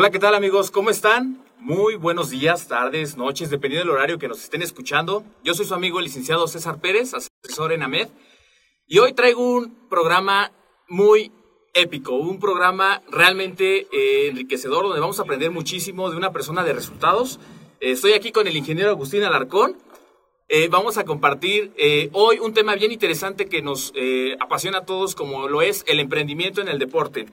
Hola, ¿qué tal amigos? ¿Cómo están? Muy buenos días, tardes, noches, dependiendo del horario que nos estén escuchando. Yo soy su amigo el licenciado César Pérez, asesor en AMED, y hoy traigo un programa muy épico, un programa realmente eh, enriquecedor donde vamos a aprender muchísimo de una persona de resultados. Eh, estoy aquí con el ingeniero Agustín Alarcón. Eh, vamos a compartir hoy un tema bien interesante que nos apasiona a todos como lo es el emprendimiento en el deporte.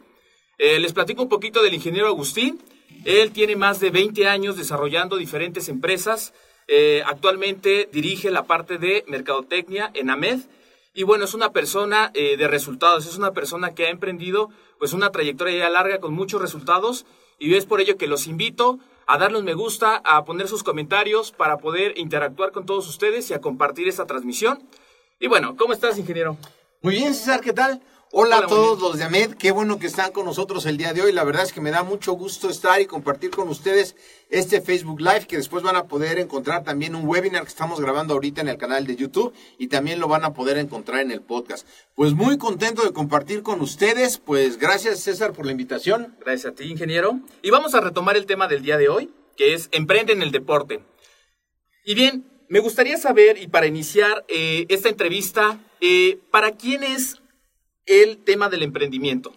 Eh, les platico un poquito del ingeniero Agustín. Él tiene más de 20 años desarrollando diferentes empresas. Eh, actualmente dirige la parte de mercadotecnia en AMED. Y bueno, es una persona eh, de resultados, es una persona que ha emprendido pues una trayectoria ya larga con muchos resultados y es por ello que los invito a darle un me gusta, a poner sus comentarios para poder interactuar con todos ustedes y a compartir esta transmisión. Y bueno, ¿cómo estás, ingeniero? Muy bien, César, ¿qué tal? Hola, a todos los de AMED, qué bueno que están con nosotros el día de hoy. La verdad es que me da mucho gusto estar y compartir con ustedes este Facebook Live que después van a poder encontrar también un webinar que estamos grabando ahorita en el canal de YouTube y también lo van a poder encontrar en el podcast. Pues muy contento de compartir con ustedes, pues gracias César por la invitación. Gracias a ti, ingeniero. Y vamos a retomar el tema del día de hoy, que es emprende en el deporte. Y bien, me gustaría saber, y para iniciar eh, esta entrevista, eh, ¿para quién es el tema del emprendimiento?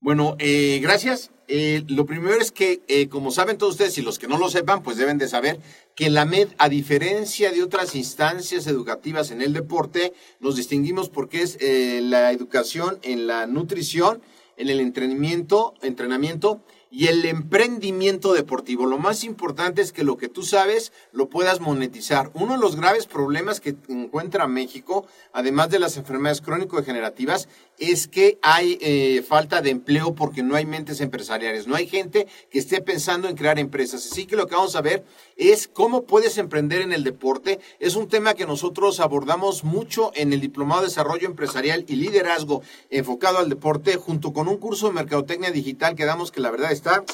Bueno, eh, gracias. Eh, lo primero es que, eh, como saben todos ustedes, y los que no lo sepan, pues deben de saber que la MED, a diferencia de otras instancias educativas en el deporte, nos distinguimos porque es la educación en la nutrición, en el entrenamiento, entrenamiento y el emprendimiento deportivo. Lo más importante es que lo que tú sabes lo puedas monetizar. Uno de los graves problemas que encuentra México, además de las enfermedades crónico-degenerativas, es que hay eh, falta de empleo porque no hay mentes empresariales, no hay gente que esté pensando en crear empresas. Así que lo que vamos a ver es cómo puedes emprender en el deporte. Es un tema que nosotros abordamos mucho en el Diplomado de Desarrollo Empresarial y Liderazgo enfocado al deporte, junto con un curso de Mercadotecnia Digital que damos que la verdad está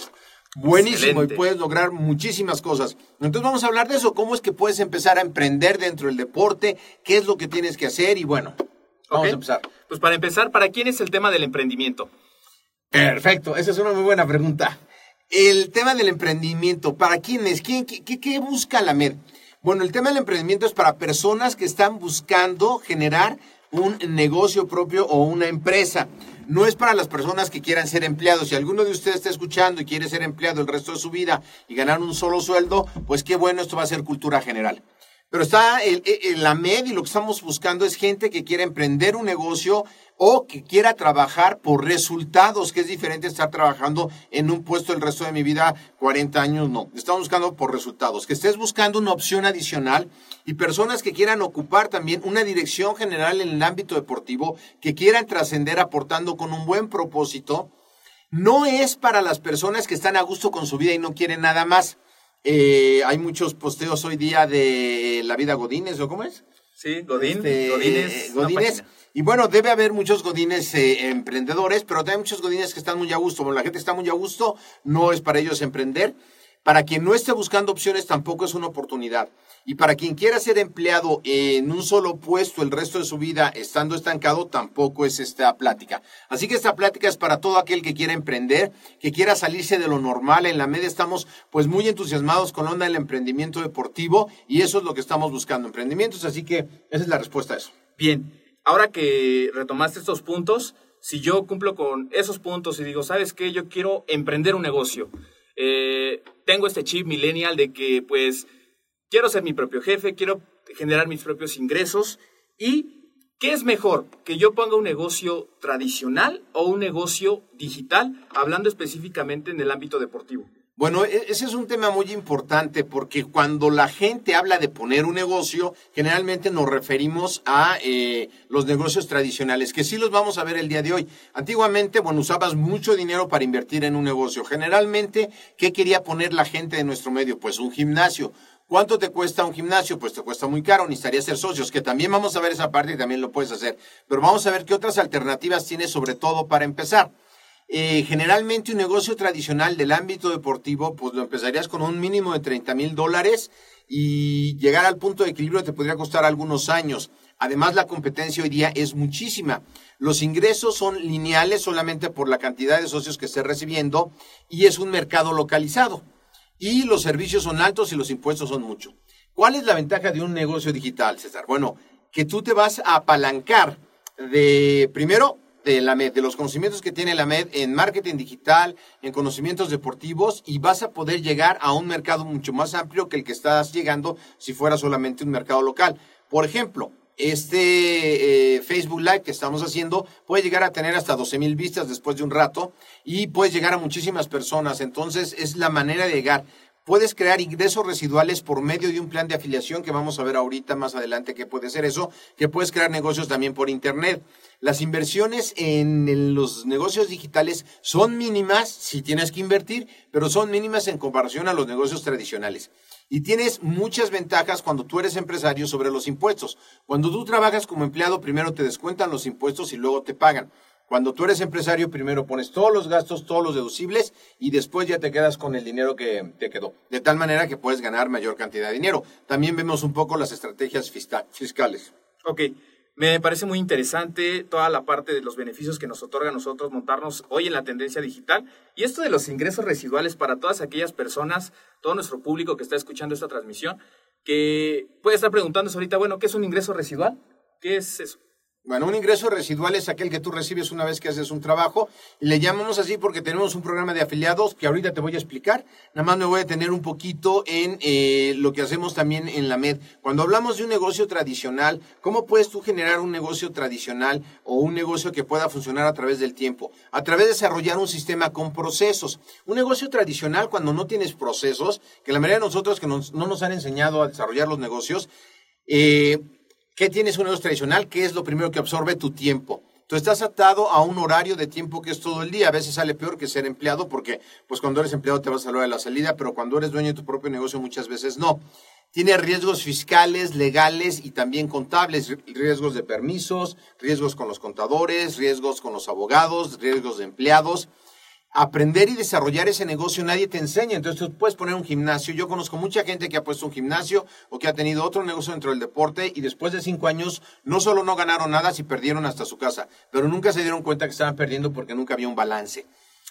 buenísimo y puedes lograr muchísimas cosas. Entonces vamos a hablar de eso, cómo es que puedes empezar a emprender dentro del deporte, qué es lo que tienes que hacer y bueno, vamos a empezar. Pues para empezar, ¿para quién es el tema del emprendimiento? Perfecto, esa es una muy buena pregunta. El tema del emprendimiento, ¿para quién es? ¿Quién, qué, busca la MED? Bueno, el tema del emprendimiento es para personas que están buscando generar un negocio propio o una empresa. No es para las personas que quieran ser empleados. Si alguno de ustedes está escuchando y quiere ser empleado el resto de su vida y ganar un solo sueldo, pues qué bueno, esto va a ser cultura general. Pero está el, la MED y lo que estamos buscando es gente que quiera emprender un negocio o que quiera trabajar por resultados, que es diferente estar trabajando en un puesto el resto de mi vida, 40 años, no. Estamos buscando por resultados, que estés buscando una opción adicional y personas que quieran ocupar también una dirección general en el ámbito deportivo, que quieran trascender aportando con un buen propósito. No es para las personas que están a gusto con su vida y no quieren nada más. Eh, hay muchos posteos hoy día de la vida Godínez, ¿o cómo es? Sí, Godín, este, Godínez. Godínez. Y bueno, debe haber muchos godines eh, emprendedores, pero también muchos godines que están muy a gusto. Bueno, la gente está muy a gusto, no es para ellos emprender. Para quien no esté buscando opciones tampoco es una oportunidad. Y para quien quiera ser empleado en un solo puesto el resto de su vida estando estancado, tampoco es esta plática. Así que esta plática es para todo aquel que quiera emprender, que quiera salirse de lo normal. En la media estamos pues muy entusiasmados con la onda del emprendimiento deportivo y eso es lo que estamos buscando, emprendimientos. Así que esa es la respuesta a eso. Bien, ahora que retomaste estos puntos, si yo cumplo con esos puntos y digo, ¿sabes qué? Yo quiero emprender un negocio. Eh, tengo este chip millennial de que pues quiero ser mi propio jefe, quiero generar mis propios ingresos y ¿qué es mejor? ¿Que yo ponga un negocio tradicional o un negocio digital, hablando específicamente en el ámbito deportivo? Bueno, e-, ese es un tema muy importante porque cuando la gente habla de poner un negocio, generalmente nos referimos a eh, los negocios tradicionales, que sí los vamos a ver el día de hoy. Antiguamente, bueno, usabas mucho dinero para invertir en un negocio. Generalmente, ¿qué quería poner la gente de nuestro medio? Pues un gimnasio. ¿Cuánto te cuesta un gimnasio? Pues te cuesta muy caro, necesitaría ser socios, que también vamos a ver esa parte y también lo puedes hacer. Pero vamos a ver qué otras alternativas tienes, sobre todo para empezar. Eh, generalmente un negocio tradicional del ámbito deportivo, pues lo empezarías con un mínimo de 30 mil dólares y llegar al punto de equilibrio te podría costar algunos años. Además, la competencia hoy día es muchísima. Los ingresos son lineales solamente por la cantidad de socios que estés recibiendo y es un mercado localizado y los servicios son altos y los impuestos son mucho. ¿Cuál es la ventaja de un negocio digital, César? Bueno, que tú te vas a apalancar de, primero, de la MED, de los conocimientos que tiene la MED en marketing digital, en conocimientos deportivos y vas a poder llegar a un mercado mucho más amplio que el que estás llegando si fuera solamente un mercado local. Por ejemplo, este eh, Facebook Live que estamos haciendo puede llegar a tener hasta 12 mil vistas después de un rato y puedes llegar a muchísimas personas. Entonces es la manera de llegar. Puedes crear ingresos residuales por medio de un plan de afiliación que vamos a ver ahorita más adelante que puede ser eso, que puedes crear negocios también por internet. Las inversiones en los negocios digitales son mínimas si tienes que invertir, pero son mínimas en comparación a los negocios tradicionales. Y tienes muchas ventajas cuando tú eres empresario sobre los impuestos. Cuando tú trabajas como empleado, primero te descuentan los impuestos y luego te pagan. Cuando tú eres empresario, primero pones todos los gastos, todos los deducibles y después ya te quedas con el dinero que te quedó. De tal manera que puedes ganar mayor cantidad de dinero. También vemos un poco las estrategias fiscales. Ok. Me parece muy interesante toda la parte de los beneficios que nos otorga a nosotros montarnos hoy en la tendencia digital y esto de los ingresos residuales para todas aquellas personas, todo nuestro público que está escuchando esta transmisión, que puede estar preguntándose ahorita, bueno, ¿qué es un ingreso residual? ¿Qué es eso? Bueno, un ingreso residual es aquel que tú recibes una vez que haces un trabajo. Le llamamos así porque tenemos un programa de afiliados que ahorita te voy a explicar. Nada más me voy a tener un poquito en eh, lo que hacemos también en la MED. Cuando hablamos de un negocio tradicional, ¿cómo puedes tú generar un negocio tradicional o un negocio que pueda funcionar a través del tiempo? A través de desarrollar un sistema con procesos. Un negocio tradicional cuando no tienes procesos, que la mayoría de nosotros que no nos han enseñado a desarrollar los negocios, eh, ¿Qué tienes un negocio tradicional? ¿Qué es lo primero que absorbe tu tiempo? Tú estás atado a un horario de tiempo que es todo el día. A veces sale peor que ser empleado porque, pues, cuando eres empleado te vas a la hora de la salida, pero cuando eres dueño de tu propio negocio muchas veces no. Tiene riesgos fiscales, legales y también contables, riesgos de permisos, riesgos con los contadores, riesgos con los abogados, riesgos de empleados aprender y desarrollar ese negocio nadie te enseña. Entonces tú puedes poner un gimnasio. Yo conozco mucha gente que ha puesto un gimnasio o que ha tenido otro negocio dentro del deporte y después de cinco años no solo no ganaron nada, si perdieron hasta su casa, pero nunca se dieron cuenta que estaban perdiendo porque nunca había un balance.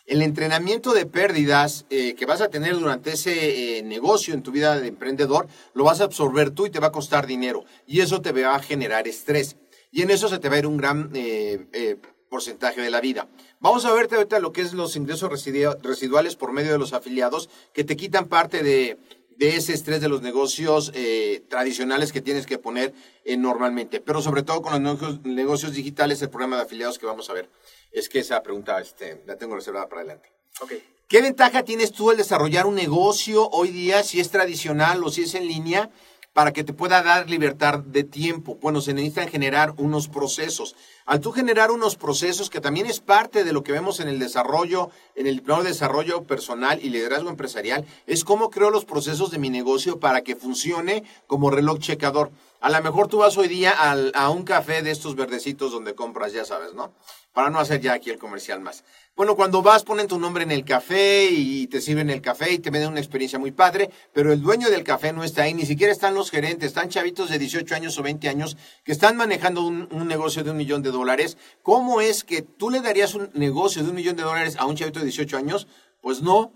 El entrenamiento de pérdidas eh, que vas a tener durante ese eh, negocio en tu vida de emprendedor lo vas a absorber tú y te va a costar dinero y eso te va a generar estrés. Y en eso se te va a ir un gran eh, porcentaje de la vida. Vamos a verte ahorita lo que es los ingresos residuales por medio de los afiliados que te quitan parte de, ese estrés de los negocios eh, tradicionales que tienes que poner eh, normalmente, pero sobre todo con los negocios, digitales, el programa de afiliados que vamos a ver. Es que esa pregunta este, la tengo reservada para adelante. Okay. ¿Qué ventaja tienes tú al desarrollar un negocio hoy día, si es tradicional o si es en línea? Para que te pueda dar libertad de tiempo. Bueno, se necesitan generar unos procesos. Al tú generar unos procesos, que también es parte de lo que vemos en el desarrollo, en el plano de desarrollo personal y liderazgo empresarial, es cómo creo los procesos de mi negocio para que funcione como reloj checador. A lo mejor tú vas hoy día a un café de estos verdecitos donde compras, ya sabes, ¿no? Para no hacer ya aquí el comercial más. Bueno, cuando vas, ponen tu nombre en el café y te sirven el café y te venden una experiencia muy padre, pero el dueño del café no está ahí, ni siquiera están los gerentes, están chavitos de 18 años o 20 años que están manejando un, un negocio de un millón de dólares. ¿Cómo es que tú le darías un negocio de un millón de dólares a un chavito de 18 años? Pues no,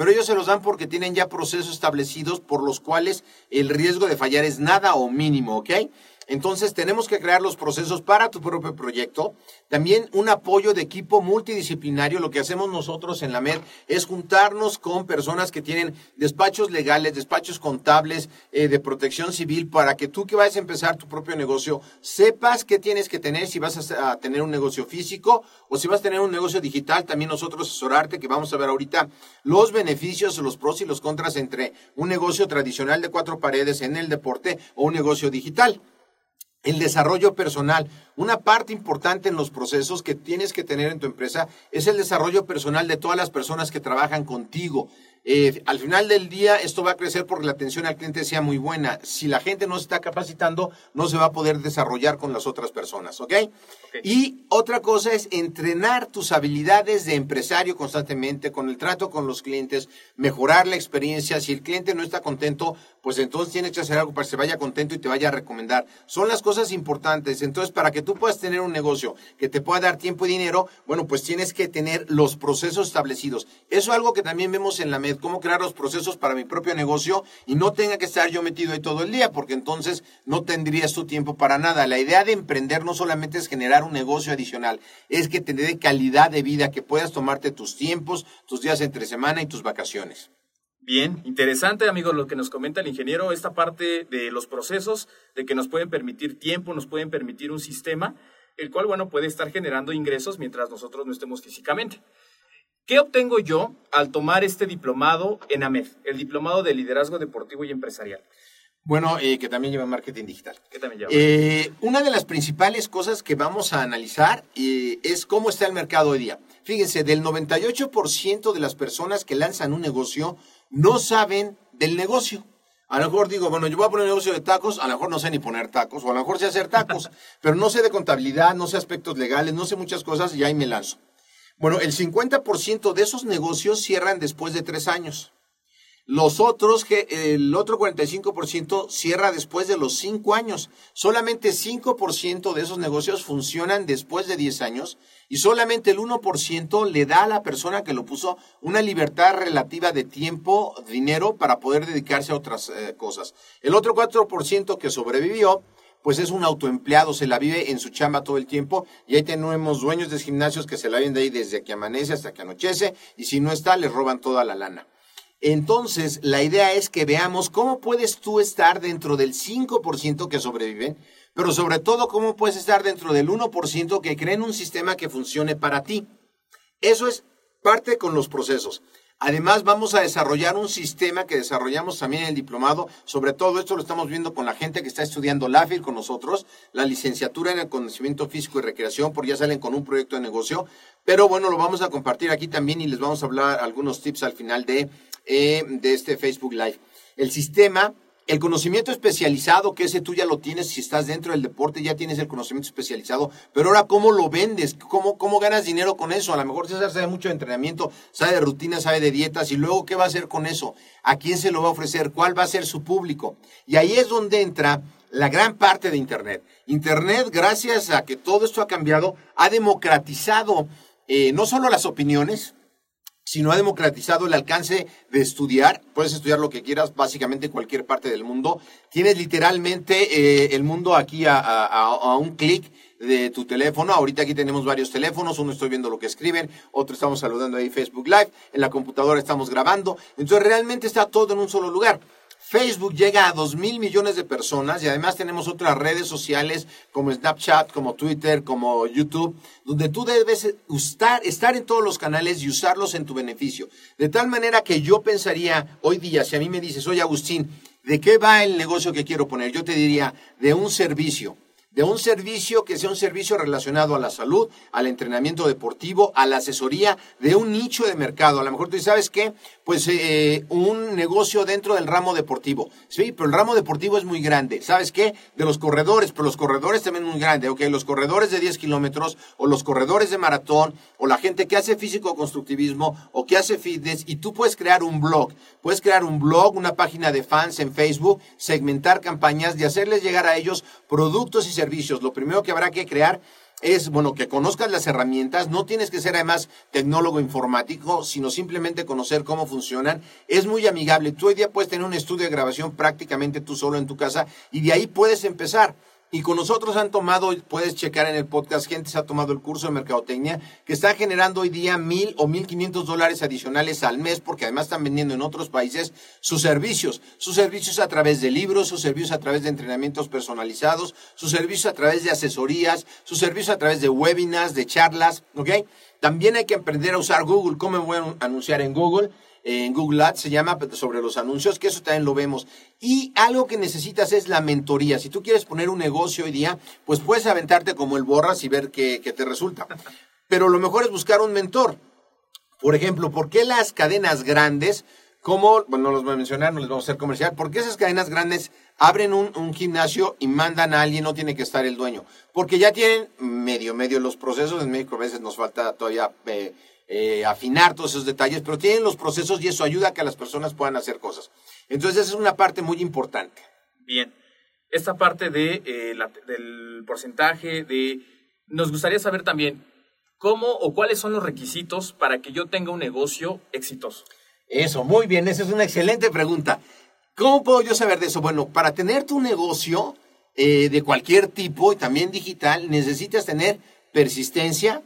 pero ellos se los dan porque tienen ya procesos establecidos por los cuales el riesgo de fallar es nada o mínimo, ¿ok? Entonces tenemos que crear los procesos para tu propio proyecto. También un apoyo de equipo multidisciplinario. Lo que hacemos nosotros en la MED es juntarnos con personas que tienen despachos legales, despachos contables, eh, de protección civil, para que tú que vayas a empezar tu propio negocio, sepas qué tienes que tener si vas a tener un negocio físico o si vas a tener un negocio digital. También nosotros asesorarte, que vamos a ver ahorita los beneficios, los pros y los contras entre un negocio tradicional de cuatro paredes en el deporte o un negocio digital. El desarrollo personal. Una parte importante en los procesos que tienes que tener en tu empresa es el desarrollo personal de todas las personas que trabajan contigo. Eh, al final del día esto va a crecer porque la atención al cliente sea muy buena. Si la gente no se está capacitando, no se va a poder desarrollar con las otras personas, ¿ok? Y otra cosa es entrenar tus habilidades de empresario constantemente con el trato con los clientes, mejorar la experiencia. Si el cliente no está contento, pues entonces tienes que hacer algo para que se vaya contento y te vaya a recomendar. Son las cosas importantes. Entonces, para que tú puedas tener un negocio que te pueda dar tiempo y dinero, bueno, pues tienes que tener los procesos establecidos. Eso es algo que también vemos en la MED, cómo crear los procesos para mi propio negocio y no tenga que estar yo metido ahí todo el día, porque entonces no tendrías tu tiempo para nada. La idea de emprender no solamente es generar un negocio adicional, es que te dé calidad de vida, que puedas tomarte tus tiempos, tus días entre semana y tus vacaciones. Bien, interesante, amigos, lo que nos comenta el ingeniero, esta parte de los procesos, de que nos pueden permitir tiempo, nos pueden permitir un sistema, el cual, bueno, puede estar generando ingresos mientras nosotros no estemos físicamente. ¿Qué obtengo yo al tomar este diplomado en AMED, el diplomado de liderazgo deportivo y empresarial? Bueno, eh, que también lleva marketing digital. ¿Qué también lleva? Eh, una de las principales cosas que vamos a analizar eh, es cómo está el mercado hoy día. Fíjense, del 98% de las personas que lanzan un negocio no saben del negocio. A lo mejor digo, bueno, yo voy a poner un negocio de tacos, a lo mejor no sé ni poner tacos, o a lo mejor sé hacer tacos, pero no sé de contabilidad, no sé aspectos legales, no sé muchas cosas y ahí me lanzo. Bueno, el 50% de esos negocios cierran después de tres años. Los otros, el otro 45% cierra después de los 5 años. Solamente 5% de esos negocios funcionan después de 10 años y solamente el 1% le da a la persona que lo puso una libertad relativa de tiempo, dinero para poder dedicarse a otras eh, cosas. El otro 4% que sobrevivió pues es un autoempleado, se la vive en su chamba todo el tiempo y ahí tenemos dueños de gimnasios que se la viven de ahí desde que amanece hasta que anochece y si no está les roban toda la lana. Entonces, la idea es que veamos cómo puedes tú estar dentro del 5% que sobreviven, pero sobre todo cómo puedes estar dentro del 1% que creen un sistema que funcione para ti. Eso es parte con los procesos. Además, vamos a desarrollar un sistema que desarrollamos también en el diplomado. Sobre todo esto lo estamos viendo con la gente que está estudiando LAFIR con nosotros, la licenciatura en el conocimiento físico y recreación, porque ya salen con un proyecto de negocio. Pero bueno, lo vamos a compartir aquí también y les vamos a hablar algunos tips al final de, eh, de este Facebook Live. El sistema el conocimiento especializado, que ese tú ya lo tienes, si estás dentro del deporte ya tienes el conocimiento especializado, pero ahora cómo lo vendes, cómo, cómo ganas dinero con eso. A lo mejor César sabe mucho de entrenamiento, sabe de rutina, sabe de dietas, y luego qué va a hacer con eso, a quién se lo va a ofrecer, cuál va a ser su público. Y ahí es donde entra la gran parte de Internet. Internet, gracias a que todo esto ha cambiado, ha democratizado eh, no solo las opiniones, sino ha democratizado el alcance de estudiar. Puedes estudiar lo que quieras, básicamente en cualquier parte del mundo. Tienes literalmente eh, el mundo aquí a, a, a un clic de tu teléfono. Ahorita aquí tenemos varios teléfonos. Uno estoy viendo lo que escriben, otro estamos saludando ahí Facebook Live. En la computadora estamos grabando. Entonces realmente está todo en un solo lugar. Facebook llega a 2 mil millones de personas y además tenemos otras redes sociales como Snapchat, como Twitter, como YouTube, donde tú debes estar, en todos los canales y usarlos en tu beneficio. De tal manera que yo pensaría hoy día, si a mí me dices, oye Agustín, ¿de qué va el negocio que quiero poner? Yo te diría, de un servicio. De un servicio que sea un servicio relacionado a la salud, al entrenamiento deportivo, a la asesoría de un nicho de mercado. A lo mejor tú sabes qué, pues eh, un negocio dentro del ramo deportivo. Sí, pero el ramo deportivo es muy grande. ¿Sabes qué? De los corredores, pero los corredores también muy grande. Ok, los corredores de 10 kilómetros o los corredores de maratón o la gente que hace físico-constructivismo o que hace fitness y tú puedes crear un blog. Puedes crear un blog, una página de fans en Facebook, segmentar campañas y hacerles llegar a ellos productos y servicios. Lo primero que habrá que crear es, bueno, que conozcas las herramientas, no tienes que ser además tecnólogo informático, sino simplemente conocer cómo funcionan. Es muy amigable. Tú hoy día puedes tener un estudio de grabación prácticamente tú solo en tu casa y de ahí puedes empezar. Y con nosotros han tomado, puedes checar en el podcast, gente se ha tomado el curso de mercadotecnia, que está generando hoy día mil o mil quinientos dólares adicionales al mes, porque además están vendiendo en otros países sus servicios. Sus servicios a través de libros, sus servicios a través de entrenamientos personalizados, sus servicios a través de asesorías, sus servicios a través de webinars, de charlas, ¿ok? También hay que aprender a usar Google. ¿Cómo me voy a anunciar en Google? En Google Ads, se llama sobre los anuncios, que eso también lo vemos. Y algo que necesitas es la mentoría. Si tú quieres poner un negocio hoy día, pues puedes aventarte como el borras y ver qué, te resulta. Pero lo mejor es buscar un mentor. Por ejemplo, ¿por qué las cadenas grandes, como, bueno, no los voy a mencionar, no les vamos a hacer comercial, ¿por qué esas cadenas grandes abren un, gimnasio y mandan a alguien, no tiene que estar el dueño? Porque ya tienen medio, medio los procesos, en México a veces nos falta todavía... Eh, eh, afinar todos esos detalles, pero tienen los procesos y eso ayuda a que las personas puedan hacer cosas. Entonces, esa es una parte muy importante. Bien. Esta parte de, eh, del porcentaje de... Nos gustaría saber también cómo o cuáles son los requisitos para que yo tenga un negocio exitoso. Eso, muy bien, esa es una excelente pregunta. ¿Cómo puedo yo saber de eso? Bueno, para tener tu negocio eh, de cualquier tipo y también digital, necesitas tener persistencia,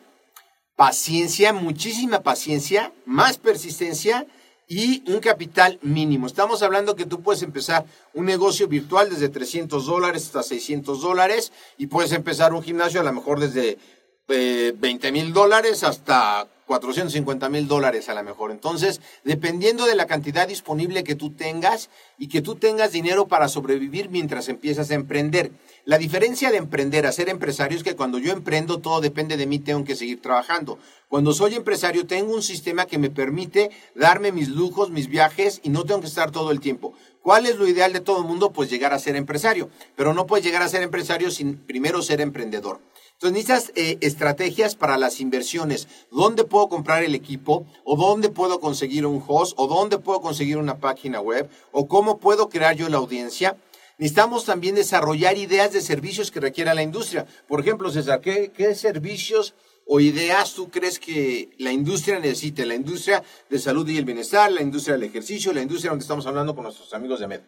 paciencia, muchísima paciencia, más persistencia y un capital mínimo. Estamos hablando que tú puedes empezar un negocio virtual desde 300 dólares hasta 600 dólares y puedes empezar un gimnasio a lo mejor desde 20 eh, mil dólares hasta 450 mil dólares a lo mejor. Entonces, dependiendo de la cantidad disponible que tú tengas y que tú tengas dinero para sobrevivir mientras empiezas a emprender. La diferencia de emprender a ser empresario es que cuando yo emprendo todo depende de mí, tengo que seguir trabajando. Cuando soy empresario tengo un sistema que me permite darme mis lujos, mis viajes y no tengo que estar todo el tiempo. ¿Cuál es lo ideal de todo el mundo? Pues llegar a ser empresario. Pero no puedes llegar a ser empresario sin primero ser emprendedor. Entonces necesitas eh, estrategias para las inversiones. ¿Dónde puedo comprar el equipo? ¿O dónde puedo conseguir un host? ¿O dónde puedo conseguir una página web? ¿O cómo puedo crear yo la audiencia? Necesitamos también desarrollar ideas de servicios que requiera la industria. Por ejemplo, César, ¿qué, servicios o ideas tú crees que la industria necesite? La industria de salud y el bienestar, la industria del ejercicio, la industria donde estamos hablando con nuestros amigos de MED.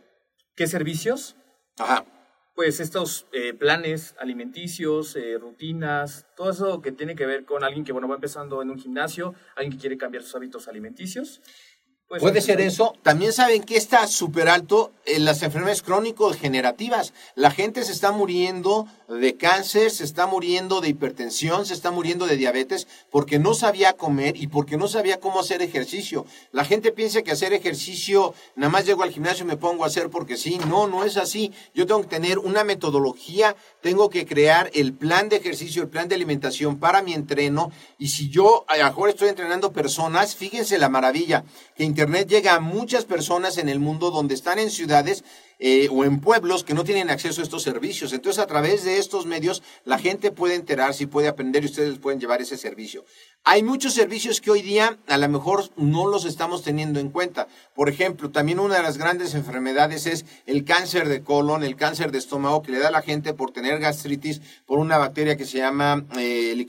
¿Qué servicios? Ajá. Pues estos eh, planes alimenticios, eh, rutinas, todo eso que tiene que ver con alguien que bueno va empezando en un gimnasio, alguien que quiere cambiar sus hábitos alimenticios pues Puede ser eso. También saben que está súper alto en las enfermedades crónico-degenerativas. La gente se está muriendo de cáncer, se está muriendo de hipertensión, se está muriendo de diabetes porque no sabía comer y porque no sabía cómo hacer ejercicio. La gente piensa que hacer ejercicio, nada más llego al gimnasio y me pongo a hacer porque sí. No, no es así. Yo tengo que tener una metodología, tengo que crear el plan de ejercicio, el plan de alimentación para mi entreno. Y si yo a mejor estoy entrenando personas, fíjense la maravilla que Internet llega a muchas personas en el mundo donde están en ciudades eh, o en pueblos que no tienen acceso a estos servicios. Entonces, a través de estos medios, la gente puede enterarse y puede aprender y ustedes pueden llevar ese servicio. Hay muchos servicios que hoy día a lo mejor no los estamos teniendo en cuenta. Por ejemplo, también una de las grandes enfermedades es el cáncer de colon, el cáncer de estómago que le da a la gente por tener gastritis por una bacteria que se llama eh,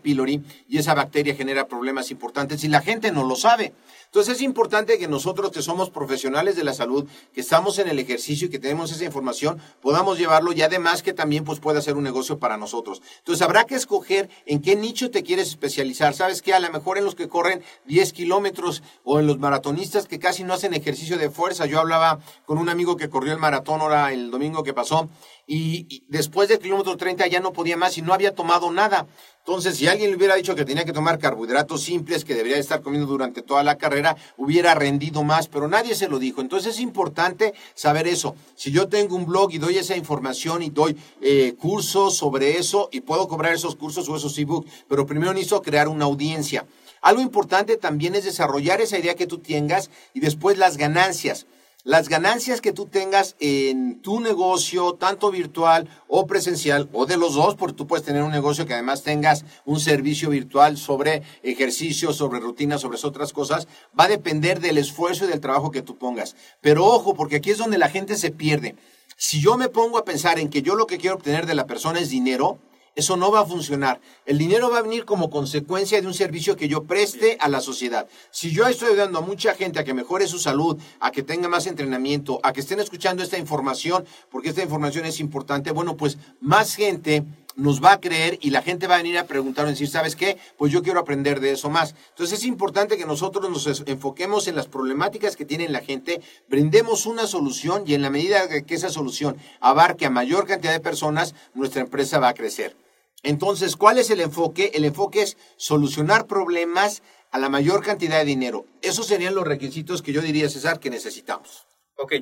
pylori y esa bacteria genera problemas importantes y la gente no lo sabe. Entonces es importante que nosotros que somos profesionales de la salud, que estamos en el ejercicio y que tenemos esa información, podamos llevarlo y además que también pues pueda ser un negocio para nosotros. Entonces habrá que escoger en qué nicho te quieres especializar. Sabes que a lo mejor en los que corren 10 kilómetros o en los maratonistas que casi no hacen ejercicio de fuerza. Yo hablaba con un amigo que corrió el maratón ahora el domingo que pasó y, después del kilómetro 30 ya no podía más y no había tomado nada. Entonces, si alguien le hubiera dicho que tenía que tomar carbohidratos simples, que debería estar comiendo durante toda la carrera, hubiera rendido más, pero nadie se lo dijo. Entonces es importante saber eso. Si yo tengo un blog y doy esa información y doy eh, cursos sobre eso y puedo cobrar esos cursos o esos ebooks, pero primero necesito crear una audiencia. Algo importante también es desarrollar esa idea que tú tengas y después las ganancias. Las ganancias que tú tengas en tu negocio, tanto virtual o presencial, o de los dos, porque tú puedes tener un negocio que además tengas un servicio virtual sobre ejercicio, sobre rutinas, sobre otras cosas, va a depender del esfuerzo y del trabajo que tú pongas. Pero ojo, porque aquí es donde la gente se pierde. Si yo me pongo a pensar en que yo lo que quiero obtener de la persona es dinero, eso no va a funcionar. El dinero va a venir como consecuencia de un servicio que yo preste a la sociedad. Si yo estoy ayudando a mucha gente a que mejore su salud, a que tenga más entrenamiento, a que estén escuchando esta información, porque esta información es importante, bueno, pues más gente nos va a creer y la gente va a venir a preguntar o decir, ¿sabes qué? Pues yo quiero aprender de eso más. Entonces es importante que nosotros nos enfoquemos en las problemáticas que tiene la gente, brindemos una solución y en la medida que esa solución abarque a mayor cantidad de personas, nuestra empresa va a crecer. Entonces, ¿cuál es el enfoque? El enfoque es solucionar problemas a la mayor cantidad de dinero. Esos serían los requisitos que yo diría, César, que necesitamos. Ok.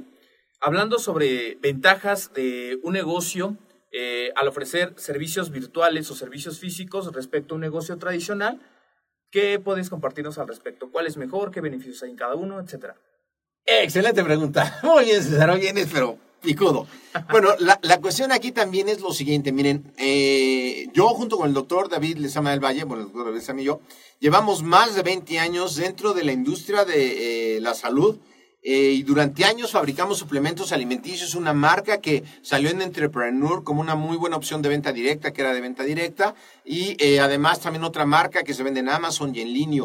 Hablando sobre ventajas de un negocio eh, al ofrecer servicios virtuales o servicios físicos respecto a un negocio tradicional, ¿qué puedes compartirnos al respecto? ¿Cuál es mejor? ¿Qué beneficios hay en cada uno? Etcétera. Excelente pregunta. Muy bien, César. Bien, pero picudo. Bueno, la, cuestión aquí también es lo siguiente. Miren, eh, yo junto con el doctor David Lezama del Valle, bueno, el doctor Lezama y yo, llevamos más de 20 años dentro de la industria de eh, la salud eh, y durante años fabricamos suplementos alimenticios, una marca que salió en Entrepreneur como una muy buena opción de venta directa, que era de venta directa, y eh, además también otra marca que se vende en Amazon y en línea.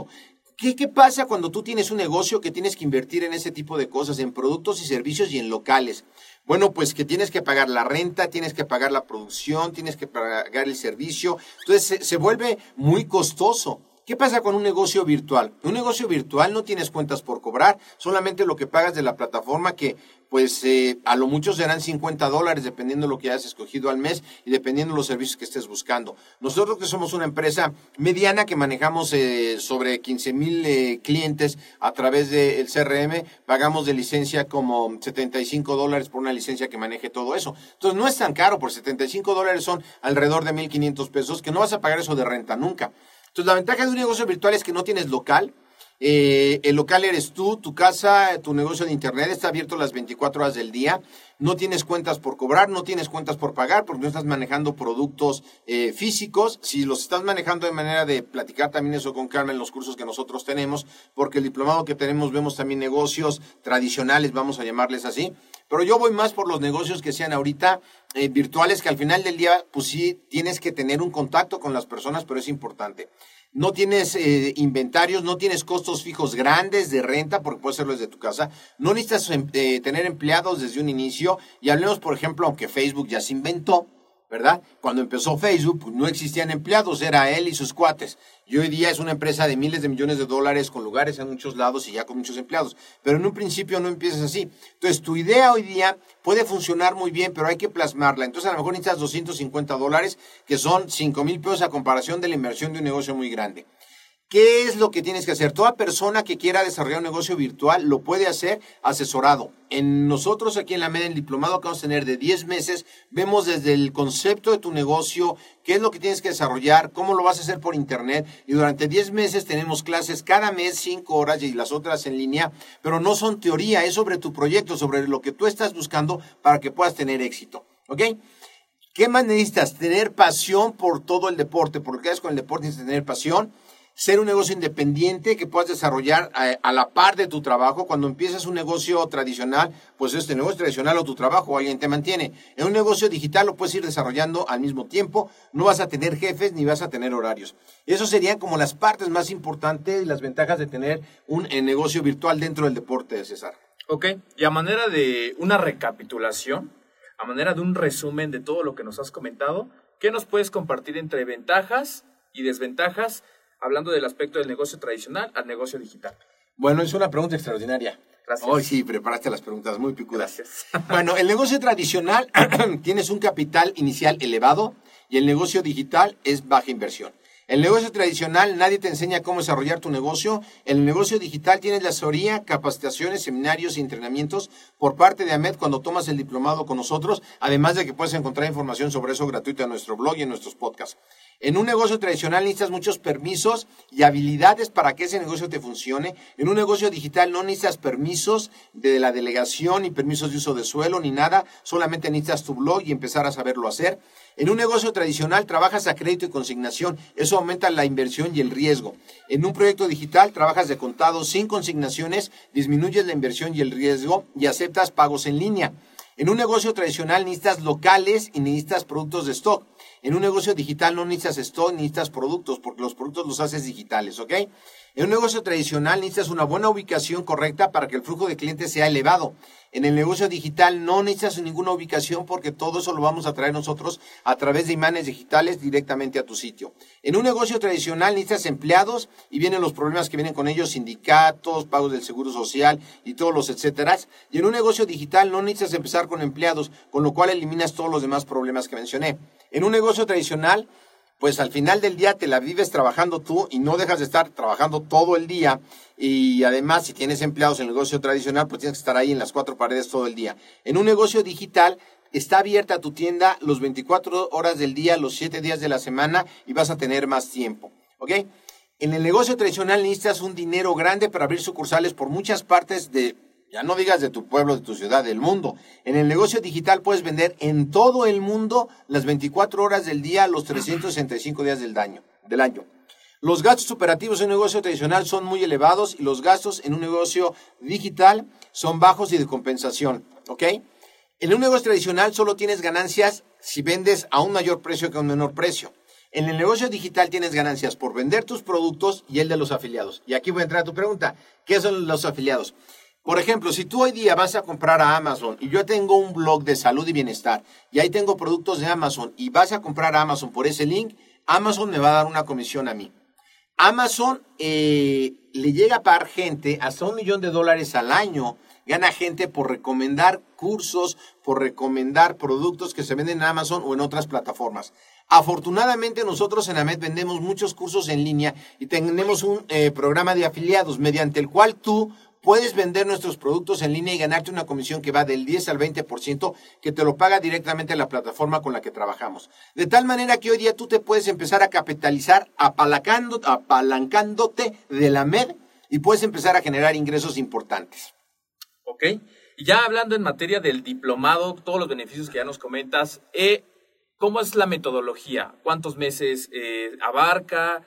¿Qué, ¿Qué pasa cuando tú tienes un negocio que tienes que invertir en ese tipo de cosas, en productos y servicios y en locales? Bueno, pues que tienes que pagar la renta, tienes que pagar la producción, tienes que pagar el servicio. Entonces se vuelve muy costoso. ¿Qué pasa con un negocio virtual? Un negocio virtual no tienes cuentas por cobrar, solamente lo que pagas de la plataforma que pues eh, a lo mucho serán 50 dólares dependiendo de lo que hayas escogido al mes y dependiendo de los servicios que estés buscando. Nosotros que somos una empresa mediana que manejamos eh, sobre 15 mil eh, clientes a través del CRM, pagamos de licencia como 75 dólares por una licencia que maneje todo eso. Entonces no es tan caro, por 75 dólares son alrededor de 1.500 pesos, que no vas a pagar eso de renta nunca. Entonces, la ventaja de un negocio virtual es que no tienes local. Eh, el local eres tú, tu casa, tu negocio de internet está abierto las 24 horas del día. No tienes cuentas por cobrar, no tienes cuentas por pagar porque no estás manejando productos eh, físicos. Si los estás manejando de manera de platicar también eso con Carmen en los cursos que nosotros tenemos, porque el diplomado que tenemos vemos también negocios tradicionales, vamos a llamarles así. Pero yo voy más por los negocios que sean ahorita eh, virtuales, que al final del día, pues sí, tienes que tener un contacto con las personas, pero es importante. No tienes eh, inventarios, no tienes costos fijos grandes de renta, porque puede serlo desde tu casa. No necesitas em, eh, tener empleados desde un inicio. Y hablemos, por ejemplo, aunque Facebook ya se inventó, ¿verdad? Cuando empezó Facebook, pues, no existían empleados, era él y sus cuates. Y hoy día es una empresa de miles de millones de dólares con lugares en muchos lados y ya con muchos empleados. Pero en un principio no empiezas así. Entonces, tu idea hoy día puede funcionar muy bien, pero hay que plasmarla. Entonces, a lo mejor necesitas 250 dólares, que son 5 mil pesos a comparación de la inversión de un negocio muy grande. ¿Qué es lo que tienes que hacer? Toda persona que quiera desarrollar un negocio virtual lo puede hacer asesorado. En nosotros aquí en la MED, el diplomado que vamos a tener de 10 meses, vemos desde el concepto de tu negocio, qué es lo que tienes que desarrollar, cómo lo vas a hacer por internet. Y durante 10 meses tenemos clases cada mes, 5 horas y las otras en línea, pero no son teoría, es sobre tu proyecto, sobre lo que tú estás buscando para que puedas tener éxito. ¿Ok? ¿Qué más necesitas? Tener pasión por todo el deporte, porque es con el deporte necesitas tener pasión ser un negocio independiente que puedas desarrollar a, la par de tu trabajo. Cuando empiezas un negocio tradicional, pues este negocio tradicional o tu trabajo, alguien te mantiene. En un negocio digital lo puedes ir desarrollando al mismo tiempo, no vas a tener jefes ni vas a tener horarios. Eso serían como las partes más importantes y las ventajas de tener un eh, negocio virtual dentro del deporte de César. Ok, y a manera de una recapitulación, a manera de un resumen de todo lo que nos has comentado, ¿qué nos puedes compartir entre ventajas y desventajas hablando del aspecto del negocio tradicional al negocio digital? Bueno, es una pregunta extraordinaria. Gracias. Hoy sí, preparaste las preguntas muy picudas. Gracias. Bueno, el negocio tradicional tienes un capital inicial elevado y el negocio digital es baja inversión. El negocio tradicional nadie te enseña cómo desarrollar tu negocio. En el negocio digital tienes la asesoría, capacitaciones, seminarios y entrenamientos por parte de AMED cuando tomas el diplomado con nosotros, además de que puedes encontrar información sobre eso gratuita en nuestro blog y en nuestros podcasts. En un negocio tradicional necesitas muchos permisos y habilidades para que ese negocio te funcione. En un negocio digital no necesitas permisos de la delegación, ni permisos de uso de suelo, ni nada. Solamente necesitas tu blog y empezar a saberlo hacer. En un negocio tradicional trabajas a crédito y consignación. Eso aumenta la inversión y el riesgo. En un proyecto digital trabajas de contado sin consignaciones, disminuyes la inversión y el riesgo y aceptas pagos en línea. En un negocio tradicional necesitas locales y necesitas productos de stock. En un negocio digital no necesitas stock, necesitas productos, porque los productos los haces digitales, ¿ok? En un negocio tradicional necesitas una buena ubicación correcta para que el flujo de clientes sea elevado. En el negocio digital no necesitas ninguna ubicación porque todo eso lo vamos a traer nosotros a través de imanes digitales directamente a tu sitio. En un negocio tradicional necesitas empleados y vienen los problemas que vienen con ellos, sindicatos, pagos del seguro social y todos los etcétera. Y en un negocio digital no necesitas empezar con empleados, con lo cual eliminas todos los demás problemas que mencioné. En un negocio tradicional pues al final del día te la vives trabajando tú y no dejas de estar trabajando todo el día. Y además, si tienes empleados en el negocio tradicional, pues tienes que estar ahí en las cuatro paredes todo el día. En un negocio digital, está abierta tu tienda los 24 horas del día, los 7 días de la semana y vas a tener más tiempo. ¿Ok? En el negocio tradicional necesitas un dinero grande para abrir sucursales por muchas partes de ya no digas de tu pueblo, de tu ciudad, del mundo. En el negocio digital puedes vender en todo el mundo las 24 horas del día, los 365 días del año. Del año. Los gastos operativos en un negocio tradicional son muy elevados y los gastos en un negocio digital son bajos y de compensación. ¿Ok? En un negocio tradicional solo tienes ganancias si vendes a un mayor precio que a un menor precio. En el negocio digital tienes ganancias por vender tus productos y el de los afiliados. Y aquí voy a entrar a tu pregunta. ¿Qué son los afiliados? Por ejemplo, si tú hoy día vas a comprar a Amazon y yo tengo un blog de salud y bienestar y ahí tengo productos de Amazon y vas a comprar a Amazon por ese link, Amazon me va a dar una comisión a mí. Amazon eh, le llega a pagar gente hasta un millón de dólares al año. Gana gente por recomendar cursos, por recomendar productos que se venden en Amazon o en otras plataformas. Afortunadamente nosotros en AMED vendemos muchos cursos en línea y tenemos un eh, programa de afiliados mediante el cual tú puedes vender nuestros productos en línea y ganarte una comisión que va del 10 al 20% que te lo paga directamente la plataforma con la que trabajamos. De tal manera que hoy día tú te puedes empezar a capitalizar apalancándote de la MED y puedes empezar a generar ingresos importantes. Ok. Y ya hablando en materia del diplomado, todos los beneficios que ya nos comentas, eh, ¿cómo es la metodología? ¿Cuántos meses eh, abarca?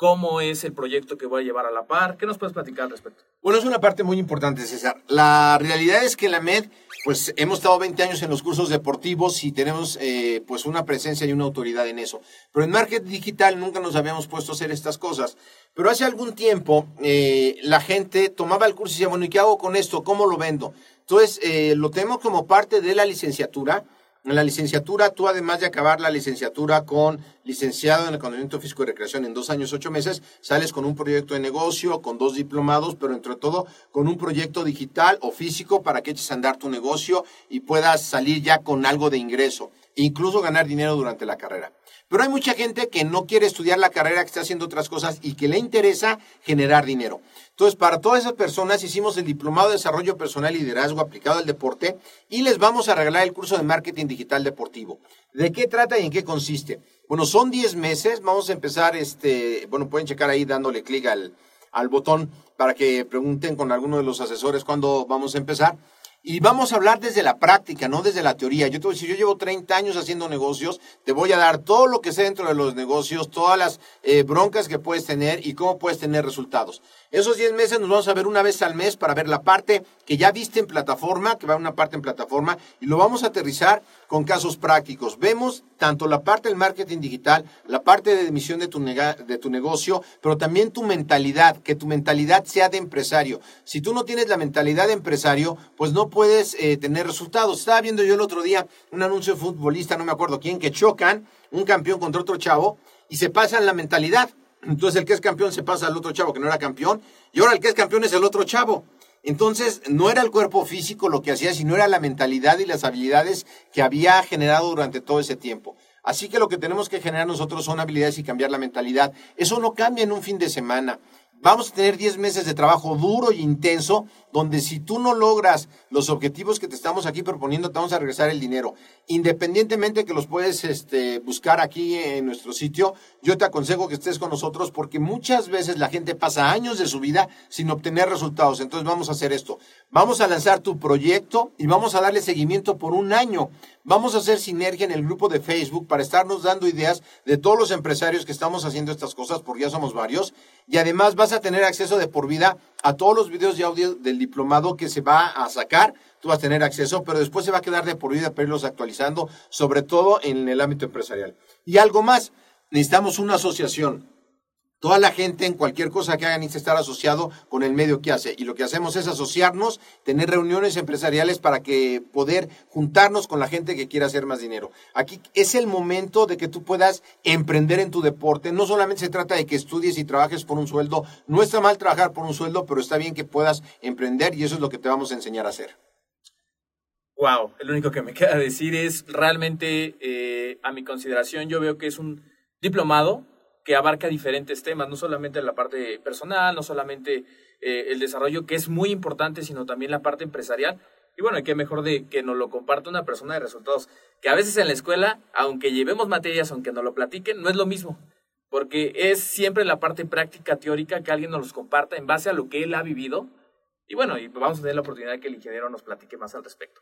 ¿Cómo es el proyecto que voy a llevar a la par? ¿Qué nos puedes platicar al respecto? Bueno, es una parte muy importante, César. La realidad es que la MED, pues hemos estado 20 años en los cursos deportivos y tenemos eh, pues una presencia y una autoridad en eso. Pero en marketing digital nunca nos habíamos puesto a hacer estas cosas. Pero hace algún tiempo eh, la gente tomaba el curso y decía, bueno, ¿y qué hago con esto? ¿Cómo lo vendo? Entonces, eh, lo tenemos como parte de la licenciatura en la licenciatura, tú además de acabar la licenciatura con licenciado en Economía Físico y Recreación en dos años, ocho meses, sales con un proyecto de negocio, con dos diplomados, pero entre todo con un proyecto digital o físico para que eches a andar tu negocio y puedas salir ya con algo de ingreso, incluso ganar dinero durante la carrera. Pero hay mucha gente que no quiere estudiar la carrera, que está haciendo otras cosas y que le interesa generar dinero. Entonces, para todas esas personas hicimos el Diplomado de Desarrollo Personal y Liderazgo aplicado al deporte y les vamos a regalar el curso de Marketing Digital Deportivo. ¿De qué trata y en qué consiste? Bueno, son 10 meses. Vamos a empezar, este, bueno, pueden checar ahí dándole clic al, al botón para que pregunten con alguno de los asesores cuándo vamos a empezar. Y vamos a hablar desde la práctica, no desde la teoría. Yo te voy a decir, yo llevo 30 años haciendo negocios, te voy a dar todo lo que sé dentro de los negocios, todas las eh, broncas que puedes tener y cómo puedes tener resultados. Esos 10 meses nos vamos a ver una vez al mes para ver la parte que ya viste en plataforma, que va una parte en plataforma, y lo vamos a aterrizar con casos prácticos. Vemos tanto la parte del marketing digital, la parte de emisión de tu, de tu negocio, pero también tu mentalidad, que tu mentalidad sea de empresario. Si tú no tienes la mentalidad de empresario, pues no puedes eh, tener resultados. Estaba viendo yo el otro día un anuncio de futbolista, no me acuerdo quién, que chocan un campeón contra otro chavo y se pasan la mentalidad. Entonces el que es campeón se pasa al otro chavo que no era campeón y ahora el que es campeón es el otro chavo. Entonces no era el cuerpo físico lo que hacía, sino era la mentalidad y las habilidades que había generado durante todo ese tiempo. Así que lo que tenemos que generar nosotros son habilidades y cambiar la mentalidad. Eso no cambia en un fin de semana. Vamos a tener 10 meses de trabajo duro y intenso, donde si tú no logras los objetivos que te estamos aquí proponiendo, te vamos a regresar el dinero. Independientemente que los puedes este, buscar aquí en nuestro sitio, yo te aconsejo que estés con nosotros porque muchas veces la gente pasa años de su vida sin obtener resultados. Entonces vamos a hacer esto. Vamos a lanzar tu proyecto y vamos a darle seguimiento por un año. Vamos a hacer sinergia en el grupo de Facebook para estarnos dando ideas de todos los empresarios que estamos haciendo estas cosas, porque ya somos varios. Y además vas a tener acceso de por vida a todos los videos y audio del diplomado que se va a sacar. Tú vas a tener acceso, pero después se va a quedar de por vida para irlos actualizando, sobre todo en el ámbito empresarial. Y algo más, necesitamos una asociación. Toda la gente en cualquier cosa que haga necesita estar asociado con el medio que hace. Y lo que hacemos es asociarnos, tener reuniones empresariales para que poder juntarnos con la gente que quiera hacer más dinero. Aquí es el momento de que tú puedas emprender en tu deporte. No solamente se trata de que estudies y trabajes por un sueldo. No está mal trabajar por un sueldo, pero está bien que puedas emprender y eso es lo que te vamos a enseñar a hacer. Wow, lo único que me queda decir es realmente, eh, a mi consideración, yo veo que es un diplomado que abarca diferentes temas, no solamente la parte personal, no solamente eh, el desarrollo, que es muy importante, sino también la parte empresarial. Y bueno, qué mejor de que nos lo comparta una persona de resultados, que a veces en la escuela, aunque llevemos materias, aunque nos lo platiquen, no es lo mismo, porque es siempre la parte práctica, teórica, que alguien nos los comparta en base a lo que él ha vivido. Y bueno, y vamos a tener la oportunidad de que el ingeniero nos platique más al respecto.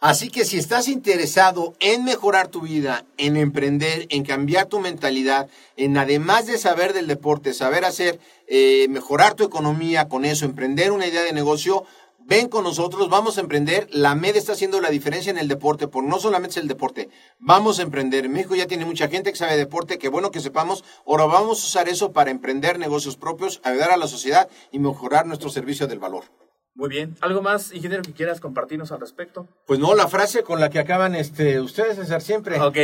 Así que si estás interesado en mejorar tu vida, en emprender, en cambiar tu mentalidad, en además de saber del deporte, saber hacer, eh, mejorar tu economía con eso, emprender una idea de negocio, ven con nosotros, vamos a emprender. La MED está haciendo la diferencia en el deporte, por no solamente es el deporte, vamos a emprender. México ya tiene mucha gente que sabe de deporte, qué bueno que sepamos. Ahora vamos a usar eso para emprender negocios propios, ayudar a la sociedad y mejorar nuestro servicio del valor. Muy bien. ¿Algo más, ingeniero, que quieras compartirnos al respecto? Pues no, la frase con la que acaban este, ustedes, César, siempre. Ok.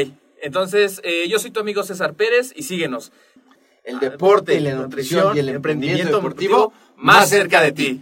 Entonces, eh, yo soy tu amigo César Pérez y síguenos. El deporte, y la nutrición y el emprendimiento deportivo más cerca de ti.